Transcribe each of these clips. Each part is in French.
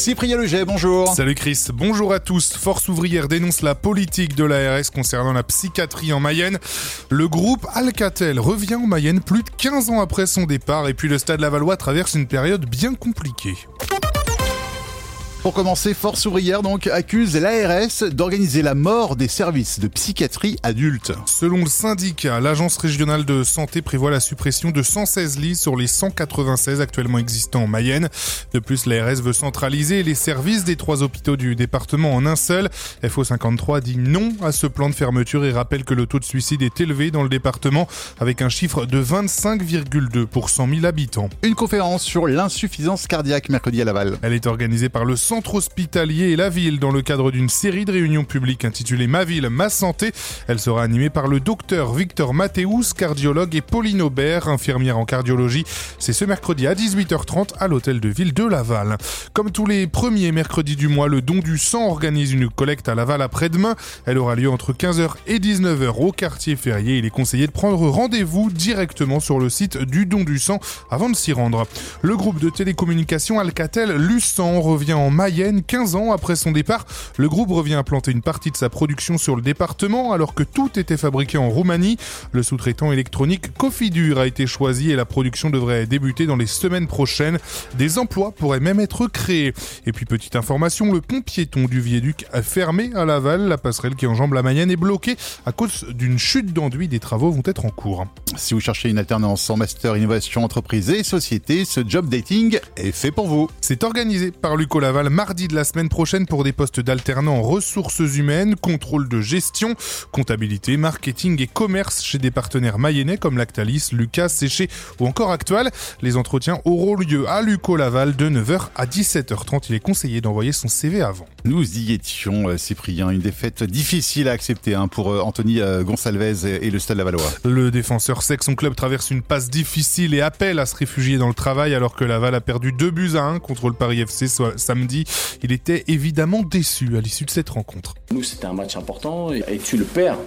Cyprien Leger, bonjour. Salut Chris, bonjour à tous. Force ouvrière dénonce la politique de l'ARS concernant la psychiatrie en Mayenne. Le groupe Alcatel revient en Mayenne plus de 15 ans après son départ et puis le Stade Lavallois traverse une période bien compliquée. Pour commencer, Force ouvrière donc accuse l'ARS d'organiser la mort des services de psychiatrie adulte. Selon le syndicat, l'agence régionale de santé prévoit la suppression de 116 lits sur les 196 actuellement existants en Mayenne. De plus, l'ARS veut centraliser les services des trois hôpitaux du département en un seul. FO53 dit non à ce plan de fermeture et rappelle que le taux de suicide est élevé dans le département avec un chiffre de 25,2 pour 100 000 habitants. Une conférence sur l'insuffisance cardiaque mercredi à Laval. Elle est organisée par le centre hospitalier et la ville dans le cadre d'une série de réunions publiques intitulée Ma ville, ma santé. Elle sera animée par le docteur Victor Mathéus, cardiologue, et Pauline Aubert, infirmière en cardiologie. C'est ce mercredi à 18h30 à l'hôtel de ville de Laval. Comme tous les premiers mercredis du mois, le don du sang organise une collecte à Laval après-demain. Elle aura lieu entre 15h et 19h au quartier férié. Il est conseillé de prendre rendez-vous directement sur le site du don du sang avant de s'y rendre. Le groupe de télécommunications Alcatel Luçon revient en Mayenne 15 ans après son départ. Le groupe revient à planter une partie de sa production sur le département alors que tout était fabriqué en Roumanie. Le sous-traitant électronique Cofidur a été choisi et la production devrait débuter dans les semaines prochaines. Des emplois pourraient même être créés. Et puis petite information, le pont piéton du viaduc a fermé à Laval. La passerelle qui enjambe la Mayenne est bloquée à cause d'une chute d'enduit. Des travaux vont être en cours. Si vous cherchez une alternance en master innovation entreprise et société, ce job dating est fait pour vous. C'est organisé par Luco Laval mardi de la semaine prochaine pour des postes d'alternants en ressources humaines, contrôle de gestion, comptabilité, marketing et commerce chez des partenaires mayennais comme Lactalis, Lucas, Séché ou encore Actual. Les entretiens auront lieu à Luco Laval de 9h à 17h30. Il est conseillé d'envoyer son CV avant. Nous y étions, euh, Cyprien. Une défaite difficile à accepter hein, pour euh, Anthony euh, Gonsalvez et le Stade Lavallois. Le défenseur sait que son club traverse une passe difficile et appelle à se réfugier dans le travail alors que Laval a perdu 2 buts à 1 contre le Paris FC samedi. Il était évidemment déçu à l'issue de cette rencontre. Nous, c'était un match important et tu le perds.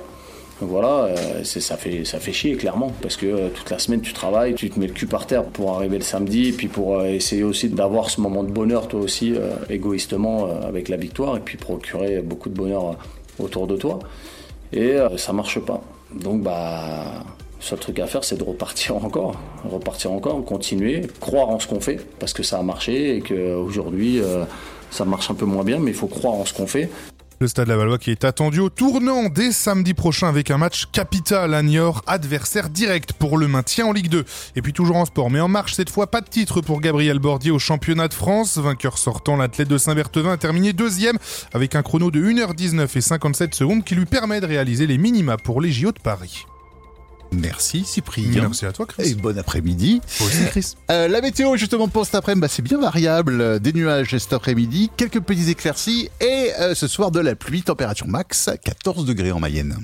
Voilà, euh, ça, fait, ça fait chier clairement parce que euh, toute la semaine tu travailles, tu te mets le cul par terre pour arriver le samedi puis pour euh, essayer aussi d'avoir ce moment de bonheur toi aussi égoïstement avec la victoire et puis procurer beaucoup de bonheur autour de toi et ça marche pas. Donc bah seul truc à faire c'est de repartir encore, repartir encore, continuer, croire en ce qu'on fait parce que ça a marché et qu'aujourd'hui ça marche un peu moins bien mais il faut croire en ce qu'on fait le Stade Lavallois qui est attendu au tournant dès samedi prochain avec un match capital à Niort, adversaire direct pour le maintien en Ligue 2. Et puis toujours en sport, mais en marche cette fois, pas de titre pour Gabriel Bordier au championnat de France. Vainqueur sortant, l'athlète de Saint-Berthevin a terminé deuxième avec un chrono de 1h19 et 57 secondes qui lui permet de réaliser les minima pour les JO de Paris. Merci Cyprien. Merci à toi Chris. Et bon après-midi. Aussi Chris. Euh, la météo justement pour cet après-midi, bah, c'est bien variable. Des nuages cet après-midi, quelques petits éclaircies et euh, ce soir de la pluie, température max 14 degrés en Mayenne.